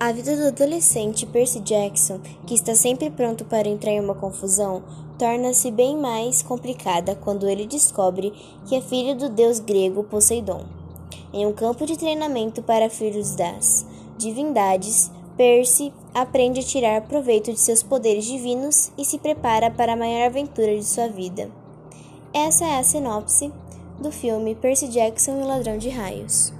A vida do adolescente Percy Jackson, que está sempre pronto para entrar em uma confusão, torna-se bem mais complicada quando ele descobre que é filho do deus grego Poseidon. Em um campo de treinamento para filhos das divindades, Percy aprende a tirar proveito de seus poderes divinos e se prepara para a maior aventura de sua vida. Essa é a sinopse do filme Percy Jackson e o Ladrão de Raios.